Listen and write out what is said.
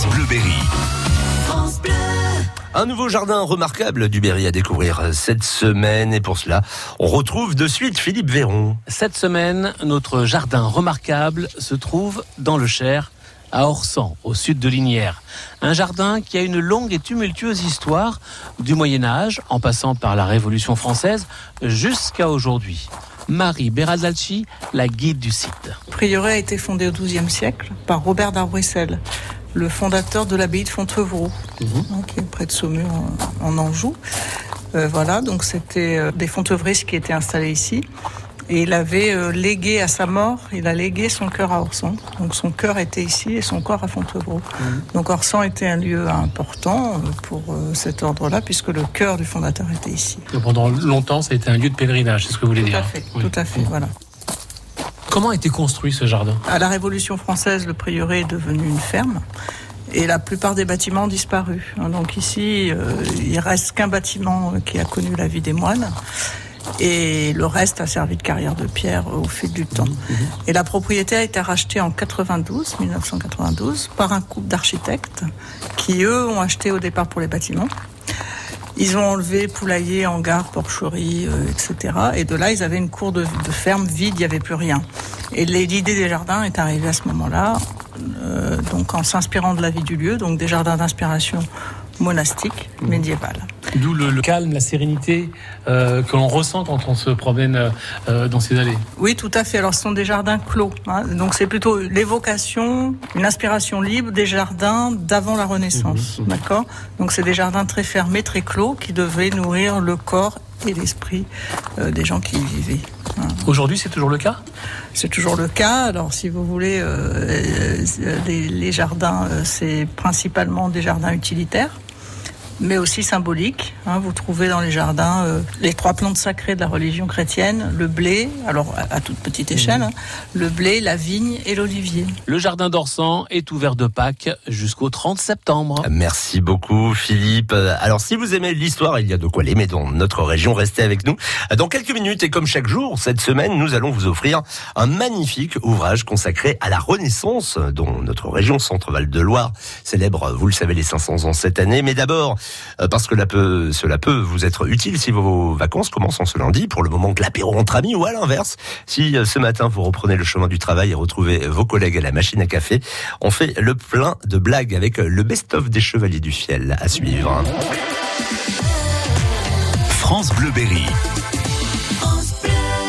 France Bleu Berry. Un nouveau jardin remarquable du Berry à découvrir cette semaine et pour cela, on retrouve de suite Philippe Véron. Cette semaine, notre jardin remarquable se trouve dans le Cher, à Orsan, au sud de Linière. Un jardin qui a une longue et tumultueuse histoire du Moyen Âge, en passant par la Révolution française, jusqu'à aujourd'hui. Marie Beraldacci, la guide du site. Le prieuré a été fondé au XIIe siècle par Robert d'Arbrissel, le fondateur de l'abbaye de Fontevraud, hein, qui est près de Saumur en, en Anjou. Euh, voilà, donc c'était euh, des fontevristes qui étaient installés ici. Et il avait euh, légué à sa mort, il a légué son cœur à Orsan. Donc son cœur était ici et son corps à Fontevraud. Donc Orsan était un lieu important pour euh, cet ordre-là, puisque le cœur du fondateur était ici. Pendant longtemps, ça a été un lieu de pèlerinage, c'est ce que vous voulez Tout dire. à fait, Oui. tout à fait, voilà. Comment a été construit ce jardin? À la Révolution française, le prieuré est devenu une ferme. Et la plupart des bâtiments ont disparu. hein. Donc ici, euh, il reste qu'un bâtiment qui a connu la vie des moines. Et le reste a servi de carrière de pierre au fil du temps. Et la propriété a été rachetée en 92, 1992, par un couple d'architectes qui, eux, ont acheté au départ pour les bâtiments. Ils ont enlevé poulailler, hangar, porcherie, euh, etc. Et de là, ils avaient une cour de, de ferme vide, il n'y avait plus rien. Et l'idée des jardins est arrivée à ce moment-là, euh, donc en s'inspirant de la vie du lieu, donc des jardins d'inspiration monastique, médiévale. D'où le, le calme, la sérénité euh, que l'on ressent quand on se promène euh, euh, dans ces allées. Oui, tout à fait. Alors, ce sont des jardins clos. hein. Donc, c'est plutôt l'évocation, une inspiration libre des jardins d'avant la Renaissance. D'accord Donc, c'est des jardins très fermés, très clos, qui devaient nourrir le corps et l'esprit euh, des gens qui y vivaient. Hein. Aujourd'hui, c'est toujours le cas? C'est toujours le cas. Alors, si vous voulez, euh, les, les jardins, c'est principalement des jardins utilitaires, mais aussi symboliques. hein. vous trouvez dans les jardins euh, les trois plantes sacrées de la religion chrétienne le blé, alors à, à toute petite échelle, hein, le blé, la vigne et l'olivier. Le jardin d'Orsan est ouvert de Pâques jusqu'au 30 septembre. Merci beaucoup Philippe. Alors si vous aimez l'histoire, il y a de quoi l'aimer dans notre région, restez avec nous. Dans quelques minutes et comme chaque jour, cette semaine, nous allons vous offrir un magnifique ouvrage consacré à la Renaissance dont notre région Centre-Val de Loire célèbre, vous le savez, les 500 ans cette année. Mais d'abord, parce que cela peut vous être utile si vos vacances commencent en ce lundi, pour le moment que l'apéro entre amis, ou à l'inverse, si euh, ce matin vous reprenez le chemin du travail et retrouvez vos collègues à la machine à café, on fait le plein de blagues avec le best-of des Chevaliers du Fiel à suivre. France Bleu Berry.